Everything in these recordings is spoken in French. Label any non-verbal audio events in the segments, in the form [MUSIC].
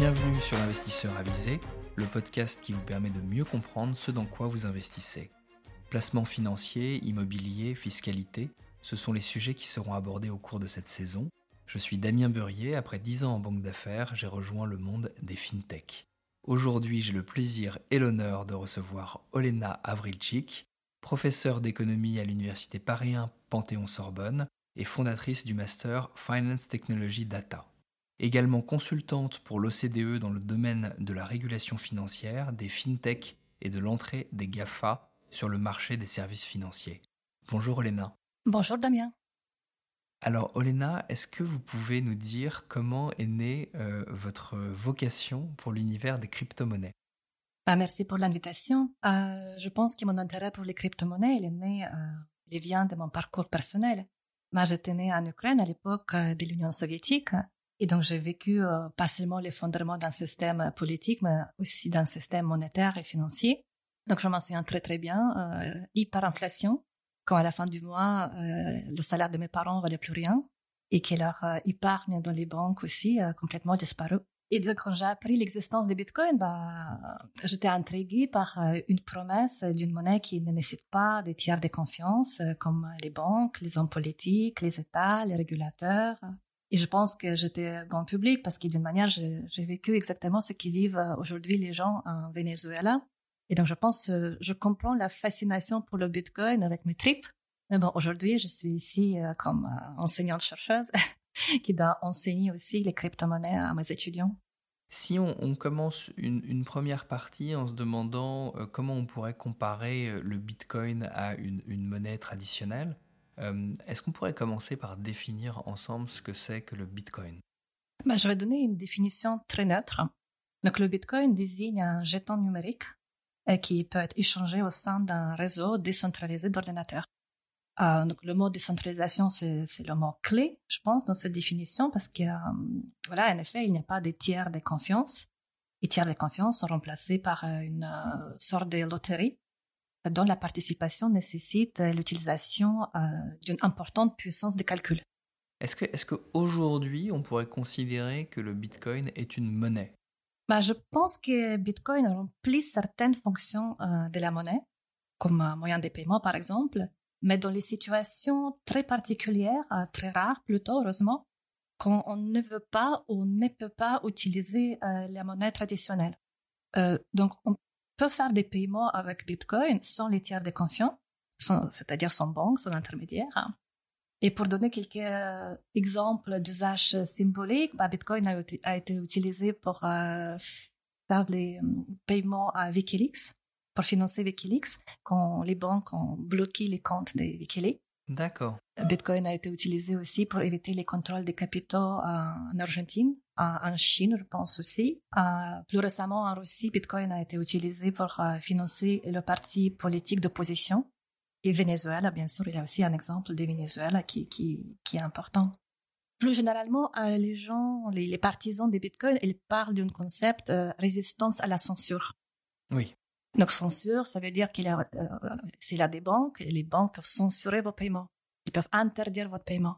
Bienvenue sur l'investisseur avisé, le podcast qui vous permet de mieux comprendre ce dans quoi vous investissez. Placement financier, immobilier, fiscalité, ce sont les sujets qui seront abordés au cours de cette saison. Je suis Damien Beurier, après 10 ans en banque d'affaires, j'ai rejoint le monde des fintech. Aujourd'hui, j'ai le plaisir et l'honneur de recevoir Olena Avrilchik, professeure d'économie à l'université Paris 1 Panthéon-Sorbonne et fondatrice du master Finance Technology Data. Également consultante pour l'OCDE dans le domaine de la régulation financière, des fintech et de l'entrée des GAFA sur le marché des services financiers. Bonjour Olena. Bonjour Damien. Alors Olena, est-ce que vous pouvez nous dire comment est née euh, votre vocation pour l'univers des crypto-monnaies? Bah, Merci pour l'invitation. Euh, je pense que mon intérêt pour les crypto-monnaies, il est né, euh, il vient de mon parcours personnel. Moi, j'étais née en Ukraine à l'époque de l'Union soviétique. Et donc, j'ai vécu pas seulement l'effondrement d'un système politique, mais aussi d'un système monétaire et financier. Donc, je m'en souviens très, très bien. hyperinflation, quand à la fin du mois, euh, le salaire de mes parents valait plus rien et que leur euh, épargne dans les banques aussi a complètement disparu. Et donc, quand j'ai appris l'existence des bitcoins, bah, j'étais intriguée par euh, une promesse d'une monnaie qui ne nécessite pas de tiers de confiance, comme les banques, les hommes politiques, les États, les régulateurs. Et je pense que j'étais bon public parce que d'une manière, j'ai vécu exactement ce qui vivent aujourd'hui les gens en Venezuela. Et donc, je pense, euh, je comprends la fascination pour le Bitcoin avec mes tripes. Mais bon, aujourd'hui, je suis ici euh, comme euh, enseignante chercheuse [LAUGHS] qui doit enseigner aussi les crypto-monnaies à mes étudiants. Si on, commence une, première partie en se demandant comment on pourrait comparer le Bitcoin à une, monnaie traditionnelle, est-ce qu'on pourrait commencer par définir ensemble ce que c'est que le Bitcoin? Ben, Je vais donner une définition très neutre. Donc, le Bitcoin désigne un jeton numérique qui peut être échangé au sein d'un réseau décentralisé d'ordinateurs. Euh, donc le mot décentralisation, c'est le mot clé, je pense, dans cette définition, parce que, euh, voilà, en effet, il n'y a pas de tiers de confiance. Les tiers de confiance sont remplacés par euh, une sorte de loterie dont la participation nécessite l'utilisation d'une importante puissance de calcul. Est-ce que, est-ce qu'aujourd'hui, on pourrait considérer que le Bitcoin est une monnaie? Bah, je pense que Bitcoin remplit certaines fonctions euh, de la monnaie, comme moyen de paiement par exemple, mais dans les situations très particulières, euh, très rares plutôt, heureusement, quand on ne veut pas ou ne peut pas utiliser euh, la monnaie traditionnelle. donc, on peut faire des paiements avec Bitcoin sans les tiers de confiance, c'est-à-dire son banque, son intermédiaire. Et pour donner quelques euh, exemples d'usage symboliques, bah, Bitcoin a, été utilisé pour euh, faire des euh, paiements à Wikileaks, pour financer Wikileaks, quand les banques ont bloqué les comptes de Wikileaks. D'accord. Bitcoin a été utilisé aussi pour éviter les contrôles des capitaux en Argentine, en Chine, je pense aussi. plus récemment, en Russie, Bitcoin a été utilisé pour financer le parti politique d'opposition et Venezuela, bien sûr, il y a aussi un exemple de Venezuela qui, qui, qui est important. Plus généralement, euh, les gens, les, partisans des Bitcoin, ils parlent d'un concept euh, résistance à la censure. Oui. Donc censure, ça veut dire qu'il y a, euh, s'il y a des banques, les banques peuvent censurer vos paiements. Ils peuvent interdire votre paiement.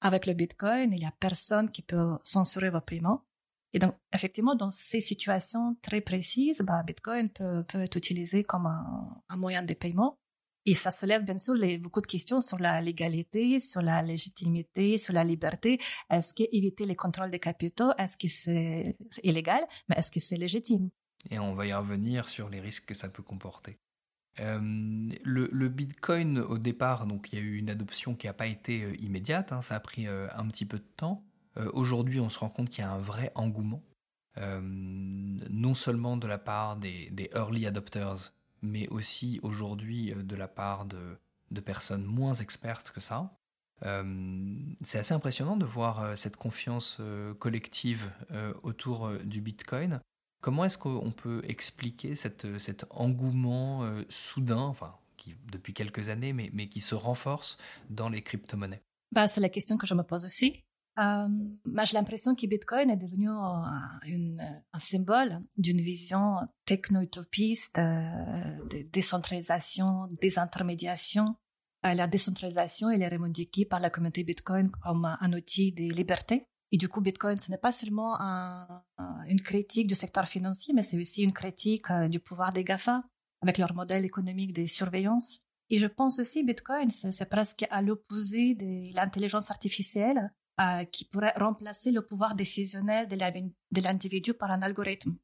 Avec le Bitcoin, il y a personne qui peut censurer vos paiements. Et donc, effectivement, dans ces situations très précises, bah, Bitcoin peut, être utilisé comme un, moyen de paiement. Et ça soulève bien sûr beaucoup de questions sur la légalité, sur la légitimité, sur la liberté. Est-ce que éviter les contrôles des capitaux, est-ce que c'est illégal, mais est-ce que c'est légitime? Et on va y revenir sur les risques que ça peut comporter. Euh, le, Bitcoin, au départ, donc il y a eu une adoption qui n'a pas été euh, immédiate, hein, ça a pris euh, un petit peu de temps. Aujourd'hui, on se rend compte qu'il y a un vrai engouement, non seulement de la part des, early adopters, mais aussi aujourd'hui de la part de, personnes moins expertes que ça. C'est assez impressionnant de voir cette confiance collective autour du Bitcoin. Comment est-ce qu'on peut expliquer cette, cet engouement soudain, enfin, qui, depuis quelques années, mais, qui se renforce dans les crypto-monnaies? Bah, C'est la question que je me pose aussi. Euh, j'ai l'impression que Bitcoin est devenu un symbole d'une vision techno-utopiste euh, de décentralisation, désintermédiation. Euh, la décentralisation elle est revendiquée par la communauté Bitcoin comme un outil de liberté Et du coup, Bitcoin, ce n'est pas seulement une critique du secteur financier, mais c'est aussi une critique euh, du pouvoir des GAFA avec leur modèle économique de surveillance. Et je pense aussi Bitcoin, c'est presque à l'opposé de l'intelligence artificielle euh, qui pourrait remplacer le pouvoir décisionnel de l'individu par un algorithme.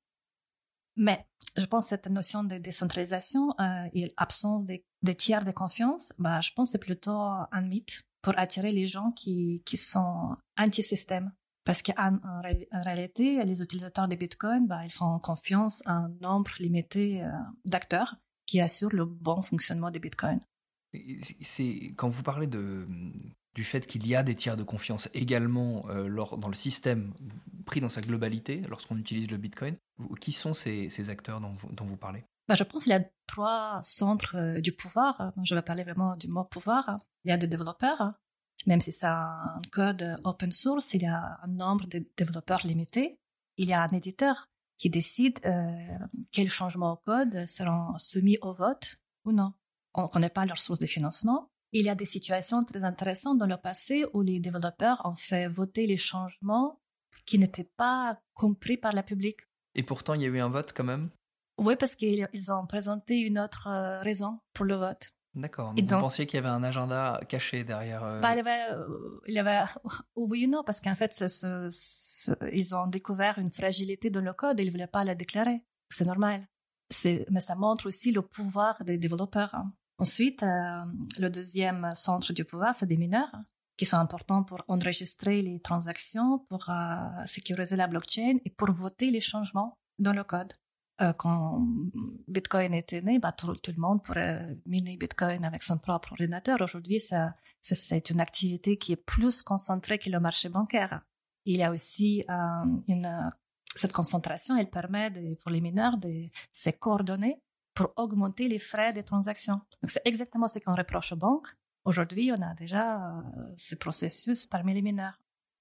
Mais je pense que cette notion de décentralisation euh, et l'absence des, tiers de confiance, bah, je pense que c'est plutôt un mythe pour attirer les gens qui, qui sont anti-système. Parce qu'en en, réalité, les utilisateurs de Bitcoin, bah, ils font confiance à un nombre limité euh, d'acteurs qui assurent le bon fonctionnement de Bitcoin. C'est quand vous parlez de, du fait qu'il y a des tiers de confiance également euh, dans le système pris dans sa globalité lorsqu'on utilise le Bitcoin. Qui sont ces, ces acteurs dont vous, dont vous parlez? Bah, Je pense qu'il y a trois centres euh, du pouvoir. Je vais parler vraiment du mot pouvoir. Il y a des développeurs, même si c'est un code open source, il y a un nombre de développeurs limité. Il y a un éditeur qui décide euh, quels changements au code seront soumis au vote ou non. On ne connaît pas leur source de financement. Il y a des situations très intéressantes dans le passé où les développeurs ont fait voter les changements qui n'étaient pas compris par le public. Et pourtant, il y a eu un vote quand même? Oui, parce qu'ils ont présenté une autre euh, raison pour le vote. D'accord. Donc, vous pensiez qu'il y avait un agenda caché derrière euh, bah, il, y avait, euh, il y avait, [LAUGHS] oui ou non, parce qu'en fait, ils ont découvert une fragilité dans le code et ils ne voulaient pas la déclarer. C'est normal. Mais ça montre aussi le pouvoir des développeurs. Hein. Ensuite, euh, le deuxième centre du pouvoir, c'est des mineurs qui sont importants pour enregistrer les transactions, pour euh, sécuriser la blockchain et pour voter les changements dans le code. Euh, quand Bitcoin était né, bah, tout, le monde pourrait miner Bitcoin avec son propre ordinateur. Aujourd'hui, c'est une activité qui est plus concentrée que le marché bancaire. Il y a aussi une, cette concentration, elle permet pour les mineurs de se coordonner pour augmenter les frais des transactions. Donc, c'est exactement ce qu'on reproche aux banques. Aujourd'hui, on a déjà euh, ce processus parmi les mineurs.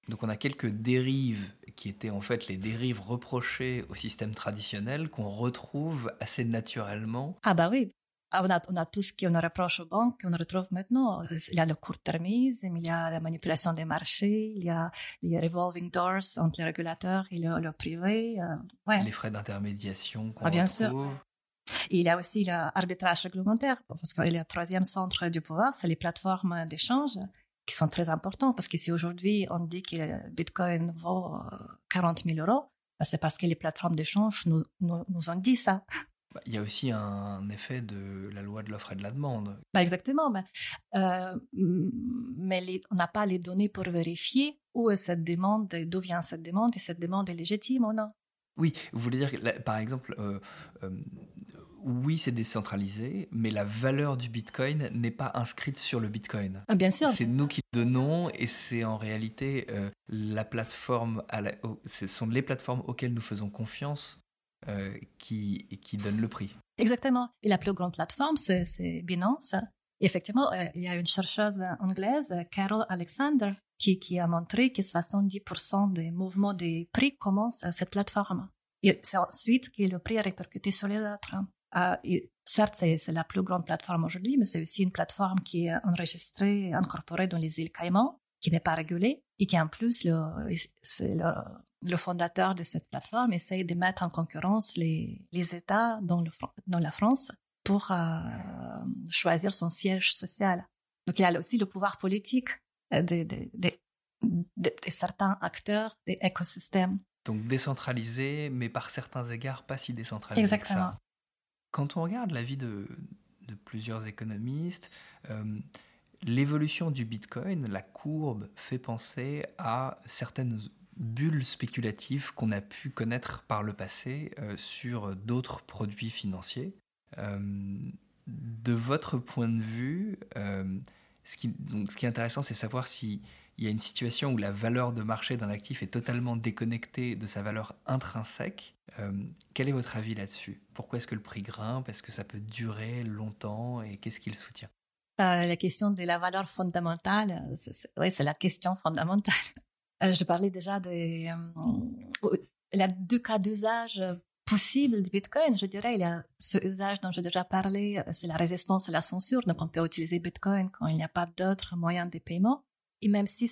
Donc on a quelques dérives qui étaient en fait les dérives reprochées au système traditionnel qu'on retrouve assez naturellement. Ah bah oui, ah, on, a, on a, tout ce qu'on reproche aux banques qu'on retrouve maintenant. Il y a le court-termisme, il y a la manipulation des marchés, il y a les revolving doors entre les régulateurs et le, privé. Euh, les frais d'intermédiation qu'on ah, bien retrouve. Sûr il y a aussi l'arbitrage réglementaire, parce a le troisième centre du pouvoir, c'est les plateformes d'échange qui sont très importantes, parce que si aujourd'hui on dit que Bitcoin vaut 40 euh, 000 euros, bah, c'est parce que les plateformes d'échange nous, nous, ont dit ça. Bah, il y a aussi un effet de la loi de l'offre et de la demande. Bah exactement, mais, euh, mais on n'a pas les données pour vérifier où est cette demande, d'où vient cette demande, et cette demande est légitime ou non. Oui, vous voulez dire, que, par exemple, euh, oui, c'est décentralisé, mais la valeur du Bitcoin n'est pas inscrite sur le Bitcoin. Ah, bien sûr. C'est nous qui le donnons et c'est en réalité euh, la plateforme, à ce sont les plateformes auxquelles nous faisons confiance euh, qui, qui donnent le prix. Exactement. Et la plus grande plateforme, c'est Binance. effectivement, euh, il y a une chercheuse anglaise, Carol Alexander, qui, qui a montré que 70% des mouvements des prix commencent à cette plateforme. Et c'est ensuite que le prix est répercuté sur les autres. Euh, certes, c'est la plus grande plateforme aujourd'hui, mais c'est aussi une plateforme qui est enregistrée, incorporée dans les îles Caïmans, qui n'est pas régulée et qui en plus, le, le, le, fondateur de cette plateforme essaye de mettre en concurrence les, les États dans, le, dans la France pour euh, choisir son siège social. Donc il y a aussi le pouvoir politique de, de, de, de certains acteurs des écosystèmes. Donc décentralisé, mais par certains égards pas si décentralisé Exactement. que ça. Quand on regarde la vie de, plusieurs économistes, euh, l'évolution du Bitcoin, la courbe, fait penser à certaines bulles spéculatives qu'on a pu connaître par le passé euh, sur d'autres produits financiers. Euh, de votre point de vue, ce qui, donc, ce qui est intéressant, c'est savoir si il y a une situation où la valeur de marché d'un actif est totalement déconnectée de sa valeur intrinsèque. Euh, quel est votre avis là-dessus? Pourquoi est-ce que le prix grimpe? Est-ce que ça peut durer longtemps? Et qu'est-ce qui le soutient? Euh, La question de la valeur fondamentale, oui, c'est la question fondamentale. Euh, je parlais déjà des... deux cas d'usage possibles du Bitcoin. Je dirais, il y a ce usage dont j'ai déjà parlé, c'est la résistance à la censure. Donc, on peut utiliser Bitcoin quand il n'y a pas d'autres moyens de paiement. Et même si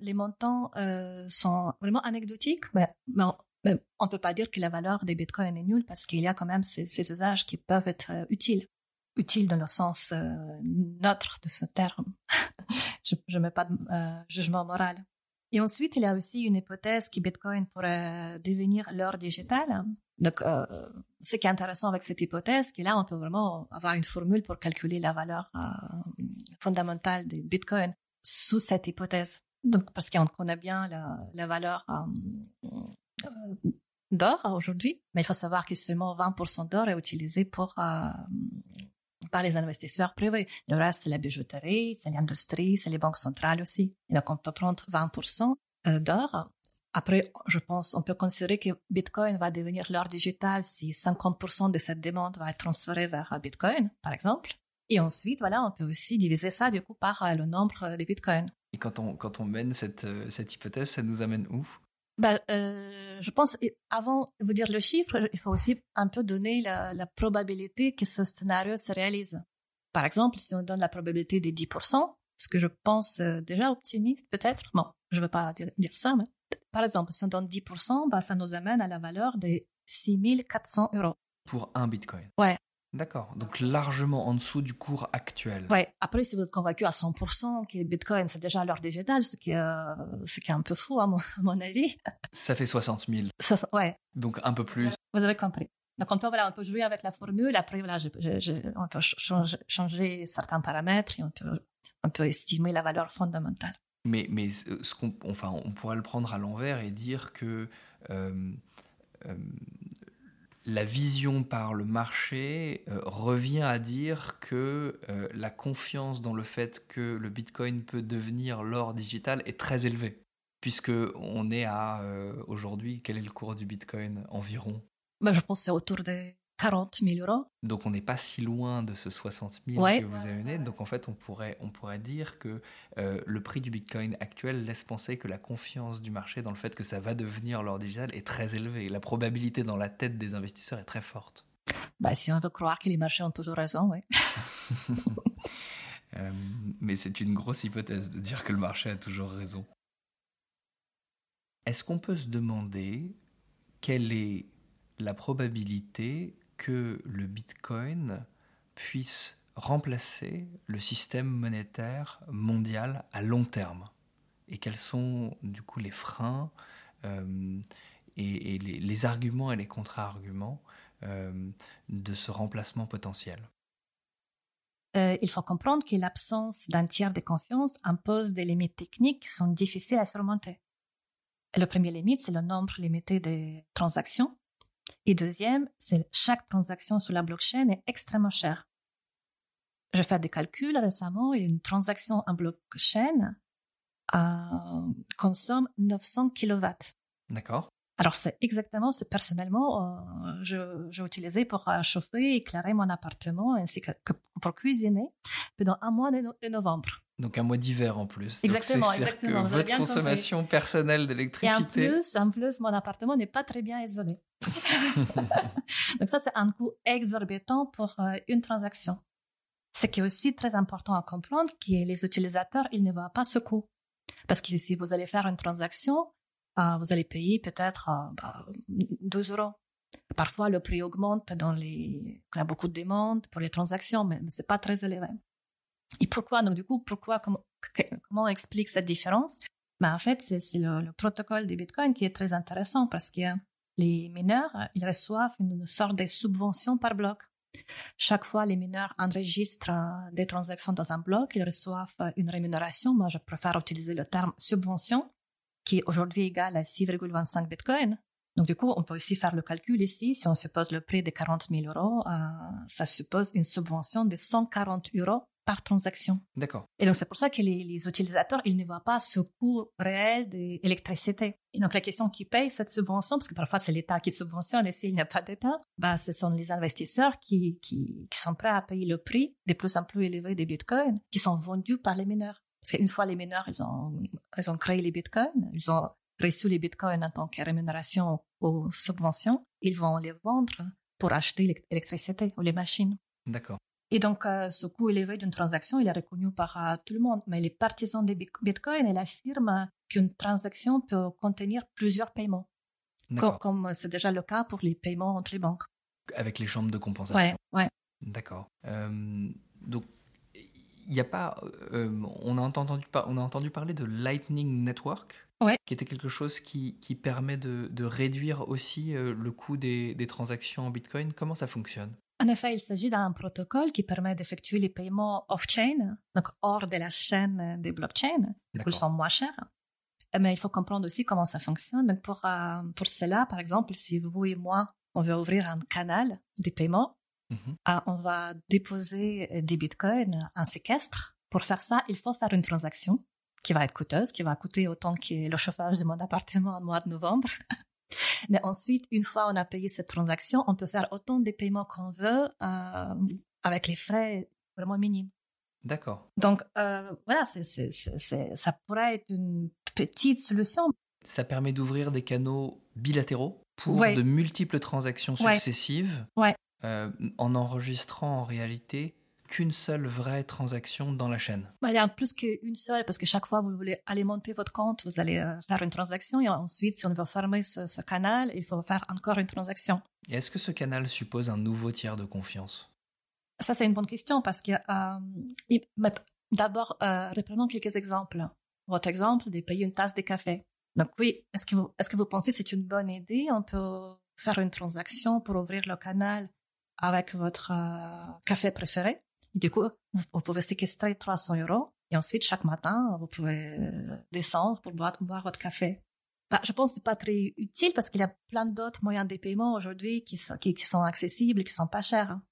les montants euh, sont vraiment anecdotiques, mais, on ne peut pas dire que la valeur des bitcoins est nulle parce qu'il y a quand même ces, usages qui peuvent être euh, utiles. Utiles dans le sens euh, neutre de ce terme. [LAUGHS] je ne mets pas de jugement moral. Et ensuite, il y a aussi une hypothèse que Bitcoin pourrait devenir l'or digital. Donc, ce qui est intéressant avec cette hypothèse, c'est que là, on peut vraiment avoir une formule pour calculer la valeur fondamentale des Bitcoin sous cette hypothèse. Donc, parce qu'on connaît bien la, valeur euh, euh, d'or aujourd'hui, mais il faut savoir que seulement 20% d'or est utilisé pour, euh, par les investisseurs privés. Le reste, c'est la bijouterie, c'est l'industrie, c'est les banques centrales aussi. Donc, on peut prendre 20% d'or. Après, je pense, on peut considérer que Bitcoin va devenir l'or digital si 50% de cette demande va être transférée vers Bitcoin, par exemple. Et ensuite, voilà, on peut aussi diviser ça du coup par euh, le nombre de bitcoins. Et quand on, quand on mène cette, euh, cette hypothèse, ça nous amène où? Bah, euh, je pense, avant de vous dire le chiffre, il faut aussi un peu donner la, la, probabilité que ce scénario se réalise. Par exemple, si on donne la probabilité de 10%, ce que je pense déjà optimiste peut-être, bon, je ne veux pas dire, dire, ça, mais par exemple, si on donne 10%, bah, ça nous amène à la valeur de 6400 euros. Pour un bitcoin Ouais, D'accord, donc largement en dessous du cours actuel. Ouais. Après, si vous êtes convaincu à 100% que Bitcoin c'est déjà l'heure digital, ce qui, est, euh, ce qui est un peu fou à mon, mon avis. [LAUGHS] Ça fait 60 000. ouais. Donc un peu plus. Vous avez compris. Donc on peut, voilà, on peut jouer avec la formule. Après, voilà, on peut changer, certains paramètres et on peut, on peut estimer la valeur fondamentale. Mais, mais ce qu'on, enfin, on pourrait le prendre à l'envers et dire que euh, euh, la vision par le marché euh, revient à dire que euh, la confiance dans le fait que le Bitcoin peut devenir l'or digital est très élevée, puisque on est à euh, aujourd'hui quel est le cours du Bitcoin environ? Bah, Je pense c'est autour des 40 000 euros. Donc on n'est pas si loin de ce 60 000 que vous avez. Donc en fait, on pourrait, on pourrait dire que euh, le prix du Bitcoin actuel laisse penser que la confiance du marché dans le fait que ça va devenir l'or digital est très élevée. La probabilité dans la tête des investisseurs est très forte. Bah, si on veut croire que les marchés ont toujours raison, oui. [LAUGHS] Euh, mais c'est une grosse hypothèse de dire que le marché a toujours raison. Est-ce qu'on peut se demander quelle est la probabilité que le Bitcoin puisse remplacer le système monétaire mondial à long terme et quels sont du coup les freins euh, et, les, arguments et les contre-arguments euh, de ce remplacement potentiel? Euh, il faut comprendre que l'absence d'un tiers de confiance impose des limites techniques qui sont difficiles à surmonter. Le premier limite, c'est le nombre limité de transactions et deuxième, c'est chaque transaction sur la blockchain est extrêmement chère. J'ai fait des calculs récemment et une transaction en blockchain euh, consomme 900 kW. D'accord. Alors c'est exactement ce personnellement euh, j'ai utilisé pour euh, chauffer et éclairer mon appartement ainsi que, pour cuisiner pendant un mois de novembre. Donc un mois d'hiver en plus. Exactement, Donc exactement. Que votre consommation personnelle d'électricité. Et en plus, en plus, mon appartement n'est pas très bien isolé. [LAUGHS] [LAUGHS] Donc ça, c'est un coût exorbitant pour euh, une transaction. Ce qui est aussi très important à comprendre, que les utilisateurs, ils ne voient pas ce coût. Parce que si vous allez faire une transaction, euh, vous allez payer peut-être euh, bah, 2 euros. Parfois, le prix augmente pendant les... Il y a beaucoup de demandes pour les transactions, mais, ce c'est pas très élevé. Et pourquoi? Donc, du coup, pourquoi, comment, comment explique cette différence? Ben, En fait, c'est le, protocole des bitcoins qui est très intéressant parce que les mineurs, ils reçoivent une sorte de subvention par bloc. Chaque fois, les mineurs enregistrent des transactions dans un bloc, ils reçoivent une rémunération. Moi, je préfère utiliser le terme subvention, qui est aujourd'hui égal à 6,25 bitcoins. Donc, du coup, on peut aussi faire le calcul ici. Si on suppose le prix de 40 000 euros, euh, ça suppose une subvention de 140 euros par transaction. D'accord. Et donc, c'est pour ça que les, utilisateurs, ils ne voient pas ce coût réel d'électricité. Et donc, la question qui paye cette subvention, parce que parfois c'est l'État qui subventionne et s'il n'y a pas d'État, bah, ce sont les investisseurs qui, qui, qui, sont prêts à payer le prix de plus en plus élevé des bitcoins qui sont vendus par les mineurs. Parce qu'une fois les mineurs, ils ont, ils ont créé les bitcoins, ils ont reçu les bitcoins en tant que rémunération aux subventions, ils vont les vendre pour acheter l'électricité ou les machines. D'accord. Et donc, euh, ce coût élevé d'une transaction, il est reconnu par euh, tout le monde. Mais les partisans des Bitcoin, ils affirment qu'une transaction peut contenir plusieurs paiements. Comme c'est déjà le cas pour les paiements entre les banques. Avec les chambres de compensation. Ouais, ouais. D'accord. Euh, donc, il n'y a pas. on, a entendu, on a entendu parler de Lightning Network, ouais. qui était quelque chose qui, qui permet de, de, réduire aussi le coût des, des transactions en Bitcoin. Comment ça fonctionne? En effet, il s'agit d'un protocole qui permet d'effectuer les paiements off-chain, donc hors de la chaîne des blockchains, qui sont moins chers. Mais il faut comprendre aussi comment ça fonctionne. Donc pour, euh, pour cela, par exemple, si vous et moi, on veut ouvrir un canal de paiement, mhm. euh, on va déposer des bitcoins, un séquestre. Pour faire ça, il faut faire une transaction qui va être coûteuse, qui va coûter autant que le chauffage de mon appartement en mois de novembre. [LAUGHS] Mais ensuite, une fois on a payé cette transaction, on peut faire autant de paiements qu'on veut euh, avec les frais vraiment minimes. D'accord. Donc euh, voilà, ça pourrait être une petite solution. Ça permet d'ouvrir des canaux bilatéraux pour de multiples transactions successives ouais. Euh, en enregistrant en réalité qu'une seule vraie transaction dans la chaîne bah, Il y a plus qu'une seule, parce que chaque fois que vous voulez alimenter votre compte, vous allez euh, faire une transaction, et ensuite, si on veut fermer ce, canal, il faut faire encore une transaction. Et est-ce que ce canal suppose un nouveau tiers de confiance? Ça, c'est une bonne question, parce que euh, d'abord, euh, reprenons quelques exemples. Votre exemple de payer une tasse de café. Donc oui, est-ce que vous, est-ce que vous pensez que c'est une bonne idée? On peut faire une transaction pour ouvrir le canal avec votre café préféré du coup, vous pouvez séquestrer 300 euros et ensuite, chaque matin, vous pouvez euh, descendre pour boire, votre café. Bah, je pense que c'est pas très utile parce qu'il y a plein d'autres moyens de paiement aujourd'hui qui sont, accessibles et qui sont pas chers. Hein.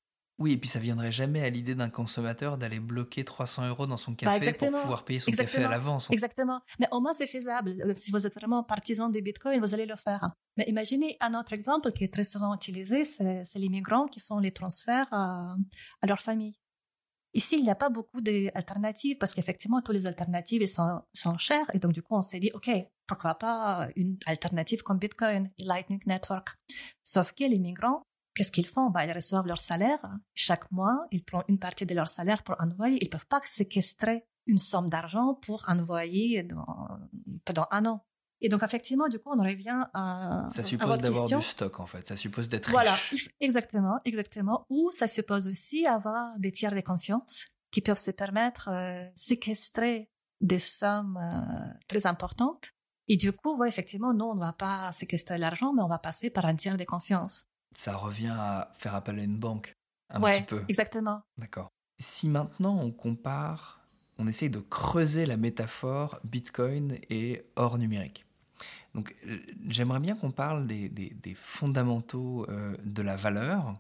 Oui, et puis ça viendrait jamais à l'idée d'un consommateur d'aller bloquer 300 euros dans son café pour pouvoir payer son café à l'avance. Exactement. Mais au moins, c'est faisable. Euh, si vous êtes vraiment partisan du Bitcoin, vous allez le faire. Mais imaginez un autre exemple qui est très souvent utilisé, c'est les migrants qui font les transferts à leur famille. Ici, il n'y a pas beaucoup d'alternatives parce qu'effectivement, toutes les alternatives sont, sont chères. Et donc, du coup, on s'est dit, OK, pourquoi pas une alternative comme Bitcoin, Lightning Network. Sauf que les migrants, qu'est-ce qu'ils font? Bah, Ils reçoivent leur salaire. Chaque mois, ils prennent une partie de leur salaire pour envoyer. Ils ne peuvent pas séquestrer une somme d'argent pour envoyer pendant un an. Et donc, effectivement, du coup, on revient à. Ça suppose d'avoir du stock, en fait. Ça suppose d'être Voilà, exactement, exactement. Ou ça suppose aussi avoir des tiers de confiance qui peuvent se permettre de euh, séquestrer des sommes euh, très importantes. Et du coup, ouais, effectivement, nous, on ne va pas séquestrer l'argent, mais on va passer par un tiers de confiance. Ça revient à faire appel à une banque, un petit peu. Exactement. D'accord. Si maintenant on compare, on essaye de creuser la métaphore Bitcoin et or numérique. Donc euh, j'aimerais bien qu'on parle des, fondamentaux euh, de la valeur.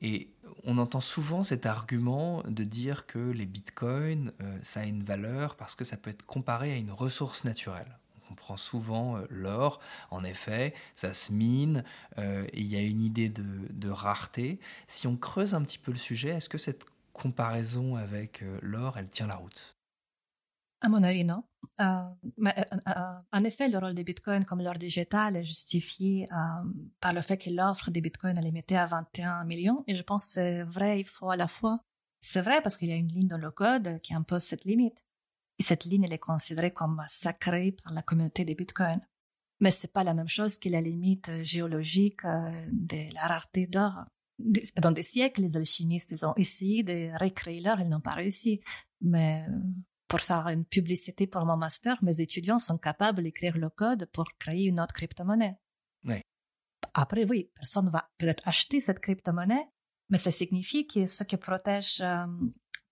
Et on entend souvent cet argument de dire que les bitcoins, euh, ça a une valeur parce que ça peut être comparé à une ressource naturelle. On prend souvent l'or, en effet, ça se mine, il y a une idée de, rareté. Si on creuse un petit peu le sujet, est-ce que cette comparaison avec l'or, elle tient la route? À mon avis, non. Euh, mais, euh, euh, en effet, le rôle des bitcoins comme l'or digital est justifié par le fait que l'offre des bitcoins est limitée à 21 millions. Et je pense que c'est vrai, il faut à la fois. C'est vrai parce qu'il y a une ligne dans le code qui impose cette limite. Et cette ligne, elle est considérée comme sacrée par la communauté des bitcoins. Mais c'est pas la même chose que la limite géologique de la rareté d'or. Pendant des siècles, les alchimistes ils ont essayé de recréer l'or, ils n'ont pas réussi. Mais pour faire une publicité pour mon master, mes étudiants sont capables d'écrire le code pour créer une autre crypto-monnaie. Oui. Après, oui, personne va peut-être acheter cette crypto-monnaie, mais ça signifie que ce qui protège euh,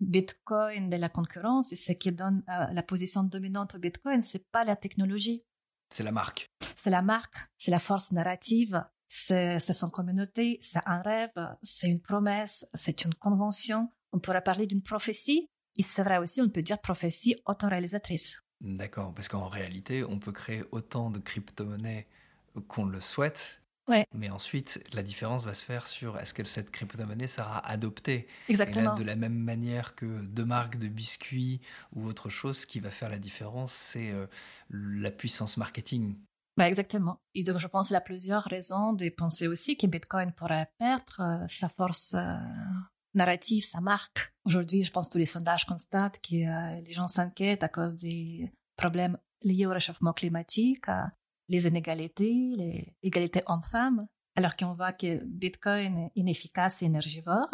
Bitcoin de la concurrence et ce qui donne euh, la position dominante au Bitcoin, c'est pas la technologie. C'est la marque. C'est la marque, c'est la force narrative, c'est son communauté, c'est un rêve, c'est une promesse, c'est une convention. On pourrait parler d'une prophétie, et c'est vrai aussi, on peut dire prophétie autoréalisatrice. D'accord, parce qu'en réalité, on peut créer autant de crypto-monnaies qu'on le souhaite. Ouais. Mais ensuite, la différence va se faire sur est-ce que cette crypto-monnaie sera adoptée Exactement. de la même manière que deux marques de biscuits ou autre chose, ce qui va faire la différence, c'est euh, la puissance marketing. Bah exactement. Et donc, je pense qu'il y a plusieurs raisons de penser aussi que Bitcoin pourrait perdre euh, sa force euh, narratif, ça marque. Aujourd'hui, je pense que tous les sondages constatent que euh, les gens s'inquiètent à cause des problèmes liés au réchauffement climatique, les inégalités, les égalités hommes-femmes. Alors qu'on voit que Bitcoin est inefficace et énergivore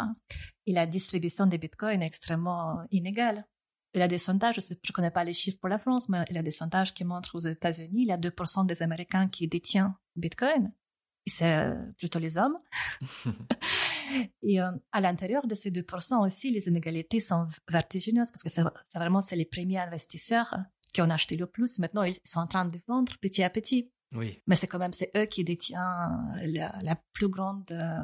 et la distribution des Bitcoins est extrêmement inégale. Il y a des sondages, je ne connais pas les chiffres pour la France, mais il y a des sondages qui montrent aux États-Unis, il y a 2% des Américains qui détiennent Bitcoin. C'est plutôt les hommes. [LAUGHS] et euh, à l'intérieur de ces 2% aussi, les inégalités sont vertigineuses parce que c'est vraiment c'est les premiers investisseurs qui ont acheté le plus. Maintenant, ils sont en train de vendre petit à petit. Oui. Mais c'est quand même c'est eux qui détiennent la, la plus grande euh,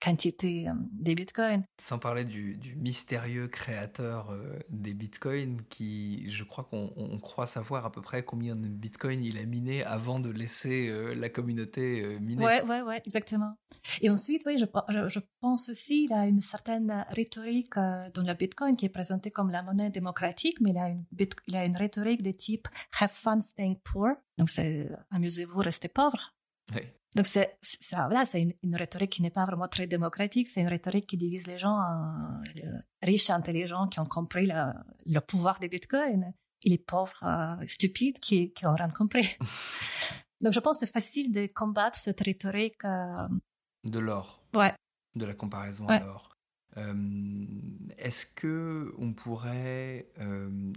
quantité euh, des bitcoins. Sans parler du, mystérieux créateur euh, des bitcoins qui, je crois qu'on croit savoir à peu près combien de bitcoins il a miné avant de laisser euh, la communauté miner. Ouais, ouais, ouais, exactement. Et ensuite, oui, je, je, pense aussi il a une certaine rhétorique dans le bitcoin qui est présentée comme la monnaie démocratique, mais il a une, il a une rhétorique de type have fun staying poor. Donc c'est amusez-vous, restez pauvre. Oui. Donc c'est ça, voilà, c'est une, rhétorique qui n'est pas vraiment très démocratique. C'est une rhétorique qui divise les gens en euh, riches, intelligents, qui ont compris le, pouvoir des bitcoins, et les pauvres, euh, stupides, qui qui n'ont rien compris. [LAUGHS] Donc je pense que c'est facile de combattre cette rhétorique. Euh, de l'or. Ouais. De la comparaison à l'or. Est-ce que on pourrait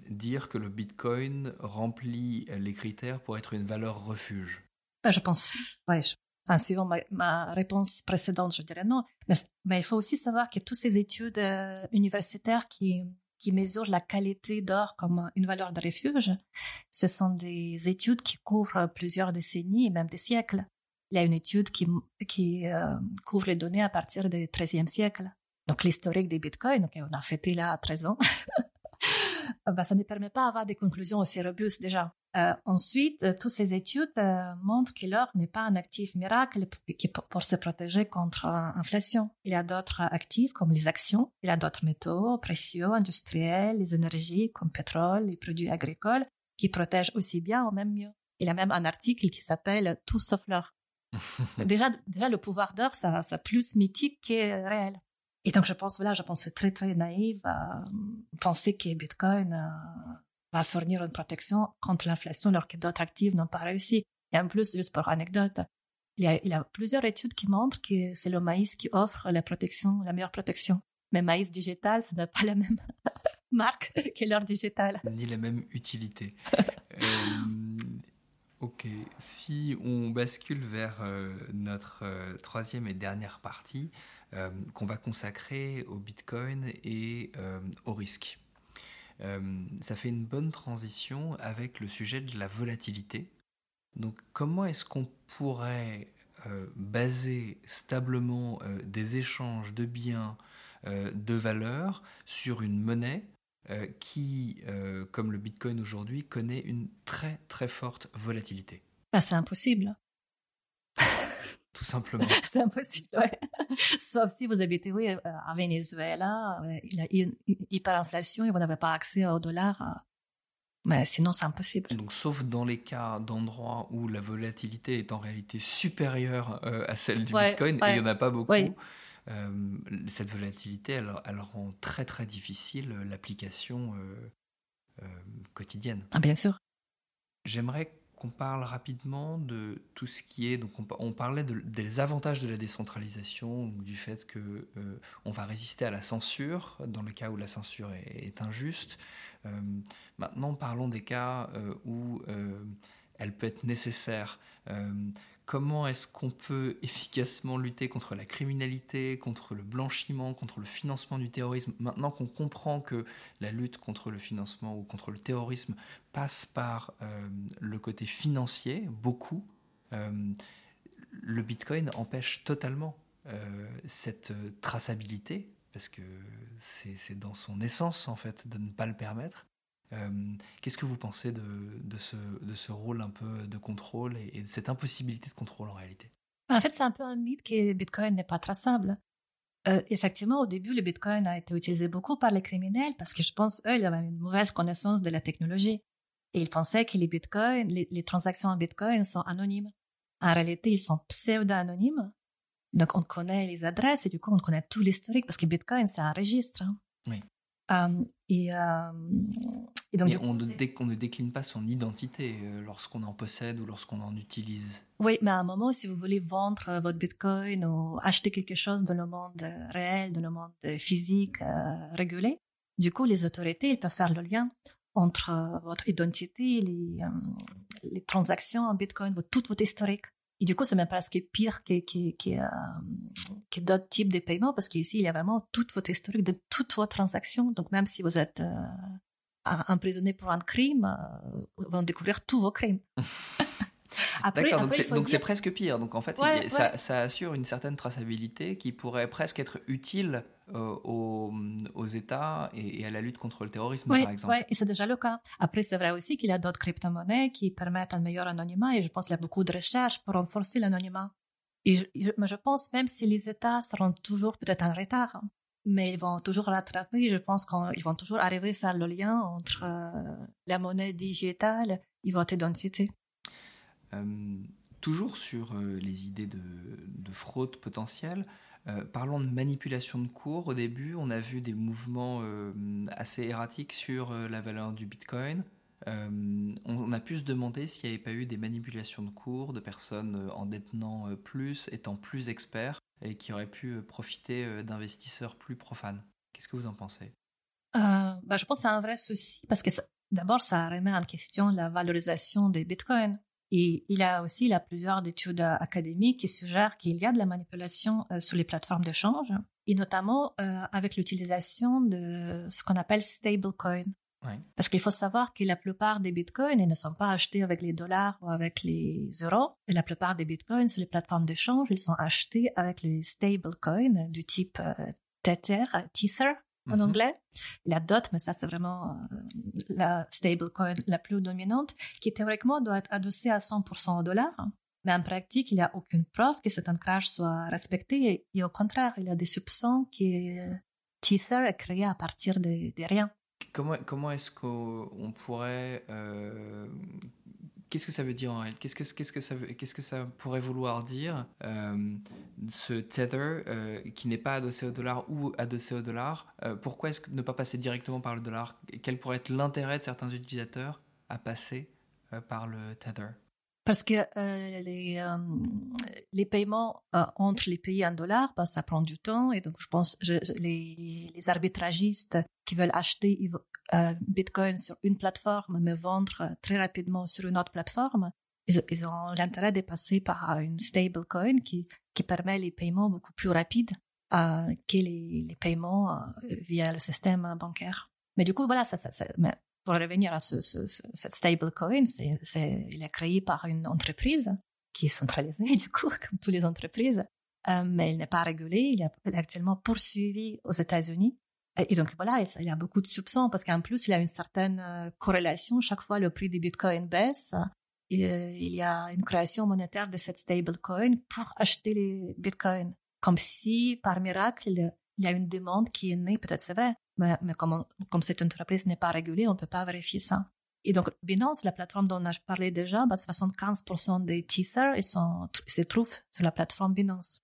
dire que le Bitcoin remplit les critères pour être une valeur refuge? Ben, Je pense, ouais, en suivant ma, réponse précédente, je dirais non. Mais, il faut aussi savoir que toutes ces études euh, universitaires qui, mesurent la qualité d'or comme une valeur de refuge, ce sont des études qui couvrent plusieurs décennies et même des siècles. Il y a une étude qui, euh, couvre les données à partir du XIIIe siècle. Donc l'historique des bitcoins, on a fêté là à 13 ans, [LAUGHS] ben, ça ne permet pas d'avoir des conclusions aussi robustes déjà. Euh, ensuite, euh, toutes ces études euh, montrent que l'or n'est pas un actif miracle qui, pour se protéger contre l'inflation. Il y a d'autres actifs comme les actions, il y a d'autres métaux précieux, industriels, les énergies comme pétrole, les produits agricoles qui protègent aussi bien ou même mieux. Il y a même un article qui s'appelle Tout sauf l'or. [LAUGHS] déjà, déjà, le pouvoir d'or, ça, c'est plus mythique que réel. Et donc, je pense, voilà, je pense c'est très, très naïf à penser que Bitcoin va fournir une protection contre l'inflation alors que d'autres actifs n'ont pas réussi. Et en plus, juste pour anecdote, il y a, il y a plusieurs études qui montrent que c'est le maïs qui offre la protection, la meilleure protection. Mais maïs digital, ce n'est pas la même [LAUGHS] marque que l'or digital. Ni la même utilité. [LAUGHS] euh, ok, si on bascule vers euh, notre euh, troisième et dernière partie, euh, qu'on va consacrer au Bitcoin et au risque. Euh, ça fait une bonne transition avec le sujet de la volatilité. Donc comment est-ce qu'on pourrait euh, baser stablement euh, des échanges de biens, de valeurs sur une monnaie qui, comme le Bitcoin aujourd'hui, connaît une très très forte volatilité? Bah, C'est impossible tout simplement. [LAUGHS] c'est impossible, ouais. Sauf si vous habitez, oui, à Venezuela, il y a une hyperinflation et vous n'avez pas accès au dollar. Euh, mais sinon, c'est impossible. Donc, sauf dans les cas d'endroits où la volatilité est en réalité supérieure euh, à celle du Bitcoin, et il n'y en a pas beaucoup, euh, cette volatilité, elle, elle, rend très très difficile l'application quotidienne. Ah, bien sûr. J'aimerais qu'on parle rapidement de tout ce qui est. Donc, on, parlait des avantages de la décentralisation, du fait que euh, on va résister à la censure dans le cas où la censure est, injuste. Euh, maintenant, parlons des cas euh, où elle peut être nécessaire comment est-ce qu'on peut efficacement lutter contre la criminalité, contre le blanchiment, contre le financement du terrorisme, maintenant qu'on comprend que la lutte contre le financement ou contre le terrorisme passe par euh, le côté financier, beaucoup, euh, le Bitcoin empêche totalement euh, cette traçabilité, parce que c'est dans son essence en fait de ne pas le permettre. Euh, qu'est-ce que vous pensez de, de, ce, de, ce, rôle un peu de contrôle et, de cette impossibilité de contrôle en réalité? En fait, c'est un peu un mythe que le Bitcoin n'est pas traçable. Euh, effectivement, au début, le Bitcoin a été utilisé beaucoup par les criminels parce que je pense, eux, ils avaient une mauvaise connaissance de la technologie. Et ils pensaient que les Bitcoins, les, les transactions en Bitcoin sont anonymes. En réalité, ils sont pseudo-anonymes Donc, on connaît les adresses et du coup, on connaît tout l'historique parce que Bitcoin, c'est un registre. Hein. Oui. Euh, et, euh, et, donc, Mais on, ne ne décline pas son identité euh, lorsqu'on en possède ou lorsqu'on en utilise. Oui, mais à un moment, si vous voulez vendre votre Bitcoin ou acheter quelque chose dans le monde réel, dans le monde physique régulé, du coup, les autorités, ils peuvent faire le lien entre votre identité, les, les transactions en Bitcoin, tout votre historique. Et du coup, c'est même presque pire que, que, que, euh, que d'autres types de paiements parce qu'ici, il y a vraiment toute votre historique de toutes vos transactions. Donc, même si vous êtes euh, emprisonné pour un crime, euh, allez découvrir tous vos crimes. [LAUGHS] D'accord, donc c'est presque pire. Donc en fait, ça, ça, assure une certaine traçabilité qui pourrait presque être utile euh, aux, aux, États et, à la lutte contre le terrorisme, par exemple. Oui, et c'est déjà le cas. Après, c'est vrai aussi qu'il y a d'autres crypto-monnaies qui permettent un meilleur anonymat et je pense qu'il y a beaucoup de recherches pour renforcer l'anonymat. Et je, mais je pense même si les États seront toujours peut-être en retard, hein, mais ils vont toujours rattraper. Je pense qu'ils vont toujours arriver à faire le lien entre euh, la monnaie digitale et votre identité. Euh, toujours sur les idées de, de fraude potentielle, euh, parlons de manipulation de cours. Au début, on a vu des mouvements euh, assez erratiques sur euh, la valeur du Bitcoin. on a pu se demander s'il n'y avait pas eu des manipulations de cours, de personnes en détenant plus, étant plus experts et qui auraient pu profiter d'investisseurs plus profanes. Qu'est-ce que vous en pensez? Bah, Je pense que c'est un vrai souci parce que d'abord, ça remet en question la valorisation des bitcoins. Et il a aussi il a plusieurs études académiques qui suggèrent qu'il y a de la manipulation euh, sur les plateformes de change, et notamment euh, avec l'utilisation de ce qu'on appelle stablecoin. Parce qu'il faut savoir que la plupart des bitcoins ne sont pas achetés avec les dollars ou avec les euros. Et la plupart des bitcoins sur les plateformes d'échange, ils sont achetés avec les stablecoins du type euh, Tether, Tether, en mhm. anglais. Il y a d'autres, mais ça, c'est vraiment euh, la stablecoin la plus dominante, qui théoriquement doit être adossée à 100% au dollar. Mais en pratique, il n'y a aucune preuve que cet ancrage soit respecté. Et, au contraire, il y a des soupçons que Tether est créé à partir de, rien. Comment, comment est-ce qu'on pourrait euh, Qu'est-ce que ça veut dire en réalité qu'est-ce que, ça pourrait vouloir dire, euh, ce tether euh, qui n'est pas adossé au dollar ou adossé au dollar euh, Pourquoi est-ce que ne pas passer directement par le dollar? Quel pourrait être l'intérêt de certains utilisateurs à passer par le tether? Parce que les, les paiements entre les pays en dollars, bah, ça prend du temps. Et donc, je pense les, les arbitragistes qui veulent acheter euh, Bitcoin sur une plateforme, mais vendre très rapidement sur une autre plateforme, ils, ont l'intérêt de passer par une stablecoin qui, qui permet les paiements beaucoup plus rapides euh, que les, les paiements euh, via le système bancaire. Mais du coup, voilà, ça, ça, mais pour revenir à ce, ce, cette stablecoin, c'est, c'est, il est créé par une entreprise qui est centralisée, [LAUGHS] du coup, comme toutes les entreprises, euh, mais il n'est pas régulé. Il est actuellement poursuivi aux États-Unis et donc voilà, il y a beaucoup de soupçons parce qu'en plus, il y a une certaine euh, corrélation. Chaque fois, le prix des bitcoins baisse. Euh, il y a une création monétaire de cette stablecoin pour acheter les bitcoins. Comme si, par miracle, il y a une demande qui est née, peut-être c'est vrai, mais, comme, cette entreprise n'est pas régulée, on ne peut pas vérifier ça. Et donc, Binance, la plateforme dont on a parlé déjà, bah, 75% des Tether ils sont, se trouvent sur la plateforme Binance.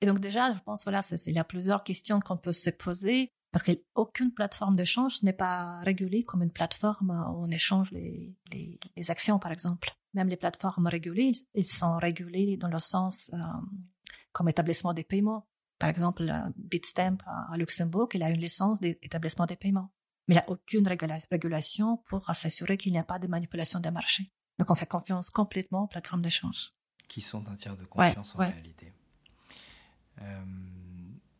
Et donc déjà, je pense, voilà, il y a plusieurs questions qu'on peut se poser. Parce qu'aucune plateforme d'échange n'est pas régulée comme une plateforme où on échange les, les, les actions, par exemple. Même les plateformes régulées, elles sont régulées dans le sens euh, comme établissement des paiements. Par exemple, Bitstamp à Luxembourg, il a une licence d'établissement des paiements. Mais il n'y a aucune régulation pour s'assurer qu'il n'y a pas de manipulation des marchés. Donc on fait confiance complètement aux plateformes d'échange. Qui sont un tiers de confiance en réalité. Euh,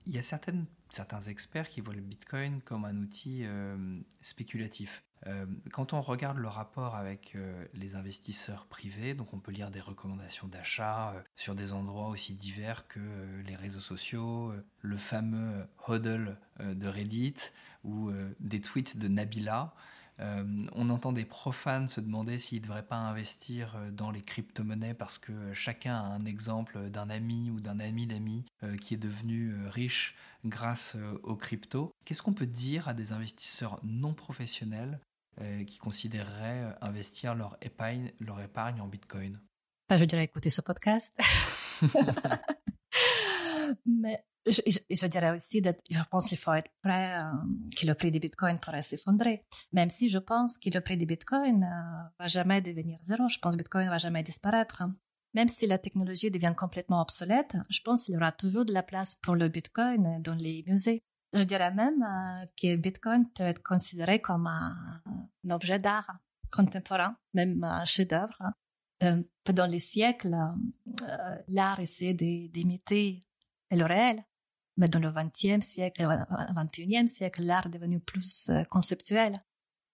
il y a certaines certains experts qui voient le Bitcoin comme un outil euh, spéculatif. Euh, quand on regarde le rapport avec euh, les investisseurs privés, donc on peut lire des recommandations d'achat sur des endroits aussi divers que les réseaux sociaux, le fameux hodl de Reddit ou des tweets de Nabila, euh, on entend des profanes se demander s'ils ne devraient pas investir euh, dans les crypto-monnaies parce que chacun a un exemple d'un ami ou d'un ami d'amis euh, qui est devenu riche grâce aux cryptos. Qu'est-ce qu'on peut dire à des investisseurs non professionnels qui considéreraient investir leur épargne, leur épargne en Bitcoin? Bah, Je dirais écouter ce podcast. [LAUGHS] Mais je, dirais aussi que je pense qu'il faut être prêt euh, que le prix du Bitcoin pourrait s'effondrer. Même si je pense que le prix du Bitcoin euh, va jamais devenir zéro, je pense que Bitcoin va jamais disparaître. Même si la technologie devient complètement obsolète, je pense qu'il y aura toujours de la place pour le Bitcoin dans les musées. Je dirais même euh, que Bitcoin peut être considéré comme un, objet d'art contemporain, même un chef-d'œuvre. Euh, pendant les siècles, euh, l'art essaie d'imiter le réel. Mais dans le XXe siècle, XXIe siècle, l'art est devenu plus conceptuel.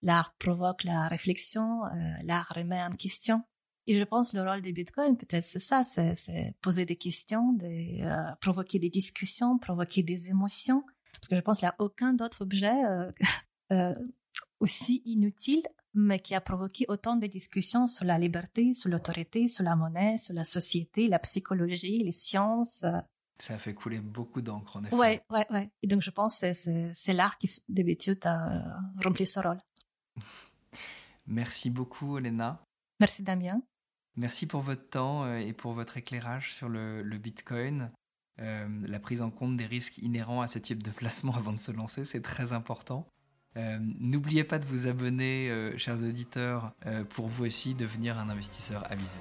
L'art provoque la réflexion, l'art remet en question. Et je pense que le rôle des bitcoins, peut-être c'est ça, c'est poser des questions, de, provoquer des discussions, provoquer des émotions, parce que je pense qu'il n'y a aucun autre objet euh, [LAUGHS] euh, aussi inutile, mais qui a provoqué autant de discussions sur la liberté, sur l'autorité, sur la monnaie, sur la société, la psychologie, les sciences. Euh. Ça a fait couler beaucoup d'encre, en effet. Oui, oui, oui. Et donc, je pense que c'est l'art qui, d'habitude, a rempli ce rôle. [LAUGHS] Merci beaucoup, Elena. Merci, Damien. Merci pour votre temps et pour votre éclairage sur le, le Bitcoin. Euh, la prise en compte des risques inhérents à ce type de placement avant de se lancer, c'est très important. Euh, n'oubliez pas de vous abonner, euh, chers auditeurs, pour vous aussi devenir un investisseur avisé.